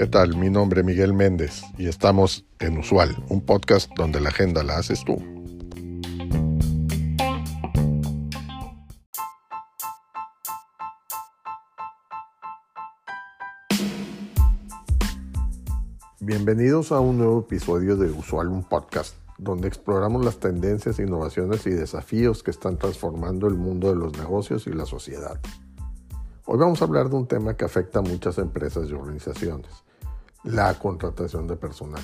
¿Qué tal? Mi nombre es Miguel Méndez y estamos en Usual, un podcast donde la agenda la haces tú. Bienvenidos a un nuevo episodio de Usual, un podcast, donde exploramos las tendencias, innovaciones y desafíos que están transformando el mundo de los negocios y la sociedad. Hoy vamos a hablar de un tema que afecta a muchas empresas y organizaciones, la contratación de personal.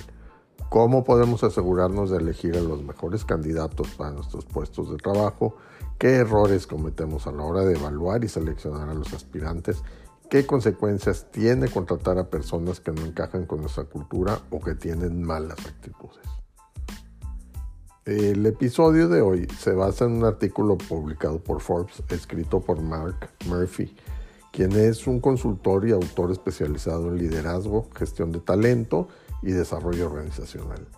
¿Cómo podemos asegurarnos de elegir a los mejores candidatos para nuestros puestos de trabajo? ¿Qué errores cometemos a la hora de evaluar y seleccionar a los aspirantes? ¿Qué consecuencias tiene contratar a personas que no encajan con nuestra cultura o que tienen malas actitudes? El episodio de hoy se basa en un artículo publicado por Forbes, escrito por Mark Murphy, quien es un consultor y autor especializado en liderazgo, gestión de talento y desarrollo organizacional.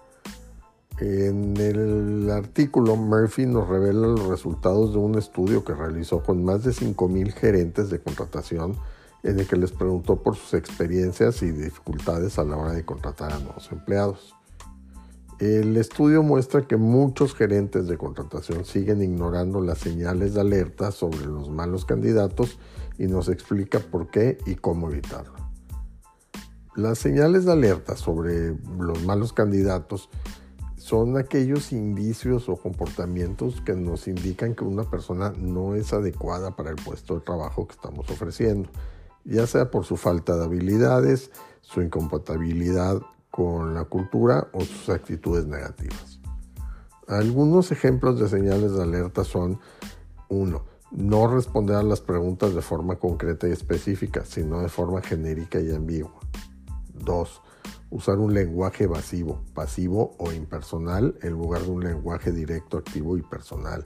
En el artículo, Murphy nos revela los resultados de un estudio que realizó con más de 5.000 gerentes de contratación en el que les preguntó por sus experiencias y dificultades a la hora de contratar a nuevos empleados. El estudio muestra que muchos gerentes de contratación siguen ignorando las señales de alerta sobre los malos candidatos y nos explica por qué y cómo evitarlo. Las señales de alerta sobre los malos candidatos son aquellos indicios o comportamientos que nos indican que una persona no es adecuada para el puesto de trabajo que estamos ofreciendo ya sea por su falta de habilidades, su incompatibilidad con la cultura o sus actitudes negativas. Algunos ejemplos de señales de alerta son 1. No responder a las preguntas de forma concreta y específica, sino de forma genérica y ambigua. 2. Usar un lenguaje evasivo, pasivo o impersonal en lugar de un lenguaje directo, activo y personal.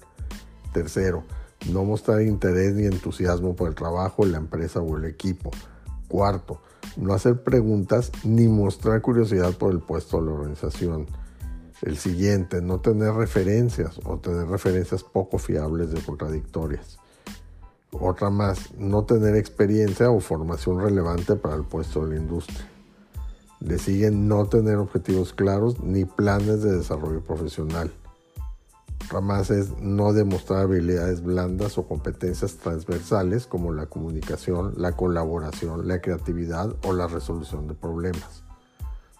Tercero, no mostrar interés ni entusiasmo por el trabajo, la empresa o el equipo. Cuarto, no hacer preguntas ni mostrar curiosidad por el puesto de la organización. El siguiente, no tener referencias o tener referencias poco fiables de contradictorias. Otra más, no tener experiencia o formación relevante para el puesto de la industria. Le siguen no tener objetivos claros ni planes de desarrollo profesional más es no demostrar habilidades blandas o competencias transversales como la comunicación, la colaboración, la creatividad o la resolución de problemas.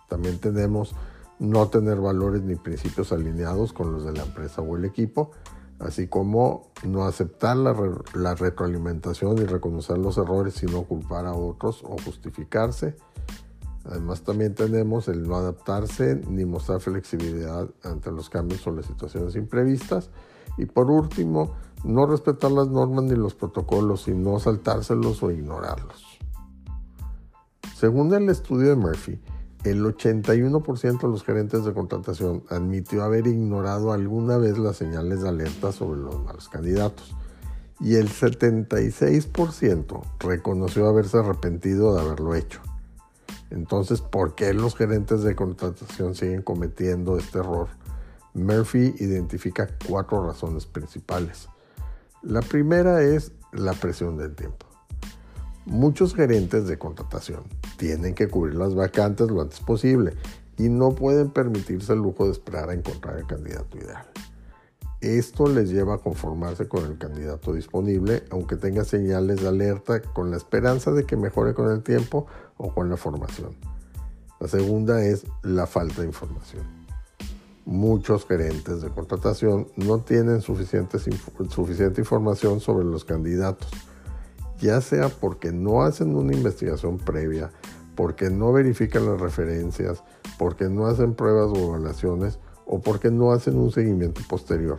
También tenemos no tener valores ni principios alineados con los de la empresa o el equipo, así como no aceptar la, retroalimentación y reconocer los errores sino culpar a otros o justificarse Además también tenemos el no adaptarse ni mostrar flexibilidad ante los cambios o las situaciones imprevistas. Y por último, no respetar las normas ni los protocolos y no saltárselos o ignorarlos. Según el estudio de Murphy, el 81% de los gerentes de contratación admitió haber ignorado alguna vez las señales de alerta sobre los malos candidatos y el 76% reconoció haberse arrepentido de haberlo hecho. Entonces, ¿por qué los gerentes de contratación siguen cometiendo este error? Murphy identifica cuatro razones principales. La primera es la presión del tiempo. Muchos gerentes de contratación tienen que cubrir las vacantes lo antes posible y no pueden permitirse el lujo de esperar a encontrar el candidato ideal. Esto les lleva a conformarse con el candidato disponible, aunque tenga señales de alerta, con la esperanza de que mejore con el tiempo o con la formación. La segunda es la falta de información. Muchos gerentes de contratación no tienen suficiente información sobre los candidatos, ya sea porque no hacen una investigación previa, porque no verifican las referencias, porque no hacen pruebas o evaluaciones o porque no hacen un seguimiento posterior.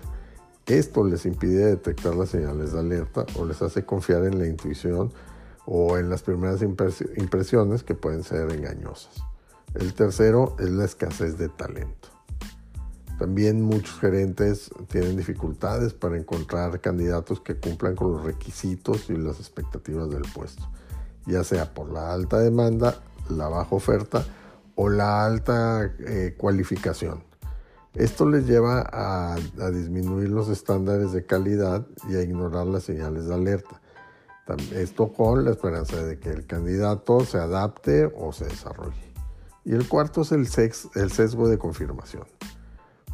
Esto les impide detectar las señales de alerta o les hace confiar en la intuición o en las primeras impresiones que pueden ser engañosas. El tercero es la escasez de talento. También muchos gerentes tienen dificultades para encontrar candidatos que cumplan con los requisitos y las expectativas del puesto, ya sea por la alta demanda, la baja oferta o la alta eh, cualificación. Esto les lleva a, disminuir los estándares de calidad y a ignorar las señales de alerta. Esto con la esperanza de que el candidato se adapte o se desarrolle. Y el cuarto es el, el sesgo de confirmación.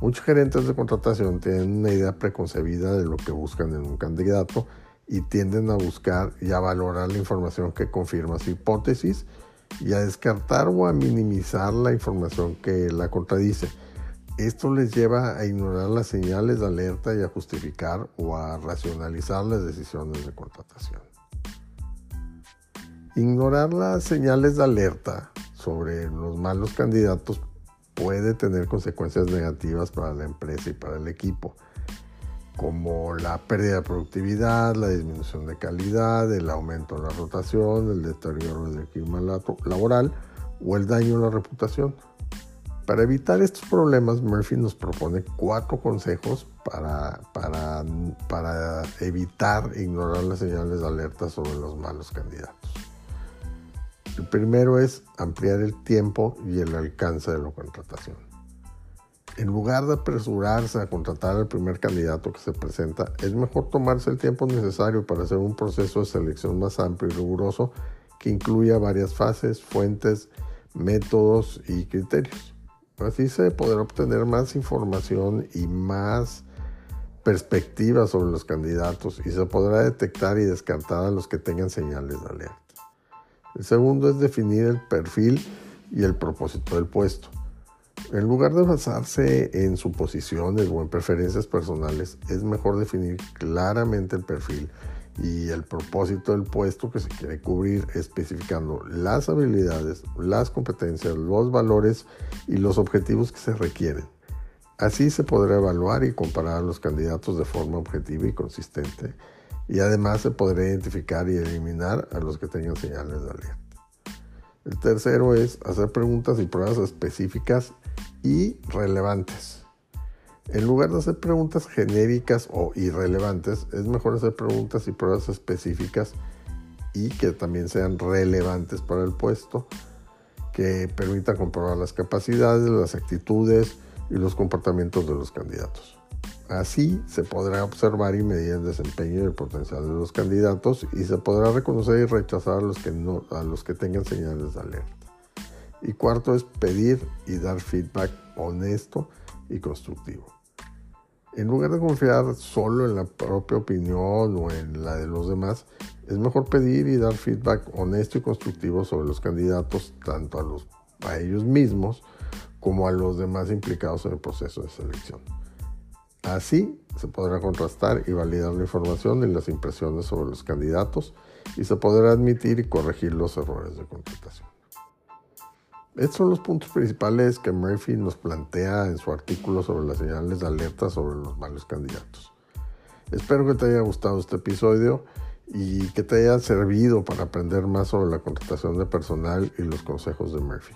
Muchos gerentes de contratación tienen una idea preconcebida de lo que buscan en un candidato y tienden a buscar y a valorar la información que confirma su hipótesis y a descartar o a minimizar la información que la contradice. Esto les lleva a ignorar las señales de alerta y a justificar o a racionalizar las decisiones de contratación. Ignorar las señales de alerta sobre los malos candidatos puede tener consecuencias negativas para la empresa y para el equipo, como la pérdida de productividad, la disminución de calidad, el aumento de la rotación, el deterioro del clima laboral o el daño a la reputación. Para evitar estos problemas, Murphy nos propone cuatro consejos para, para, para evitar ignorar las señales de alerta sobre los malos candidatos. El primero es ampliar el tiempo y el alcance de la contratación. En lugar de apresurarse a contratar al primer candidato que se presenta, es mejor tomarse el tiempo necesario para hacer un proceso de selección más amplio y riguroso que incluya varias fases, fuentes, métodos y criterios. Así se podrá obtener más información y más perspectiva sobre los candidatos y se podrá detectar y descartar a los que tengan señales de alerta. El segundo es definir el perfil y el propósito del puesto. En lugar de basarse en suposiciones o en preferencias personales, es mejor definir claramente el perfil y el propósito del puesto que se quiere cubrir, especificando las habilidades, las competencias, los valores y los objetivos que se requieren. Así se podrá evaluar y comparar a los candidatos de forma objetiva y consistente y además se podrá identificar y eliminar a los que tengan señales de alerta. El tercero es hacer preguntas y pruebas específicas y relevantes. En lugar de hacer preguntas genéricas o irrelevantes, es mejor hacer preguntas y pruebas específicas y que también sean relevantes para el puesto, que permitan comprobar las capacidades, las actitudes y los comportamientos de los candidatos. Así se podrá observar y medir el desempeño y el potencial de los candidatos y se podrá reconocer y rechazar a los que, tengan señales de alerta. Y cuarto es pedir y dar feedback honesto y constructivo. En lugar de confiar solo en la propia opinión o en la de los demás, es mejor pedir y dar feedback honesto y constructivo sobre los candidatos, tanto a ellos mismos como a los demás implicados en el proceso de selección. Así se podrá contrastar y validar la información y las impresiones sobre los candidatos y se podrá admitir y corregir los errores de contratación. Estos son los puntos principales que Murphy nos plantea en su artículo sobre las señales de alerta sobre los malos candidatos. Espero que te haya gustado este episodio y que te haya servido para aprender más sobre la contratación de personal y los consejos de Murphy.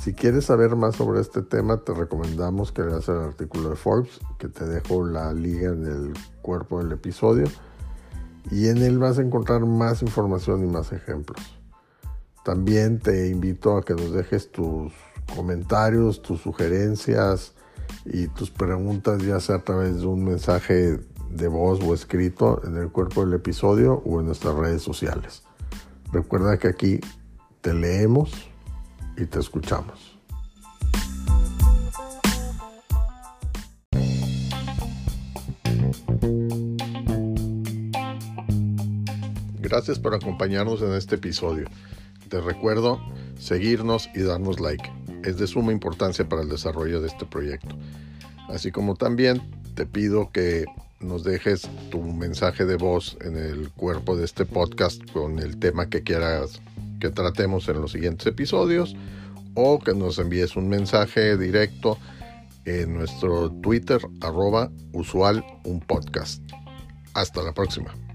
Si quieres saber más sobre este tema, te recomendamos que leas el artículo de Forbes, que te dejo la liga en el cuerpo del episodio. Y en él vas a encontrar más información y más ejemplos. También te invito a que nos dejes tus comentarios, tus sugerencias y tus preguntas, ya sea a través de un mensaje de voz o escrito en el cuerpo del episodio o en nuestras redes sociales. Recuerda que aquí te leemos y te escuchamos. Gracias por acompañarnos en este episodio. Te recuerdo seguirnos y darnos like. Es de suma importancia para el desarrollo de este proyecto. Así como también te pido que nos dejes tu mensaje de voz en el cuerpo de este podcast con el tema que quieras que tratemos en los siguientes episodios o que nos envíes un mensaje directo en nuestro Twitter arroba usual un podcast. Hasta la próxima.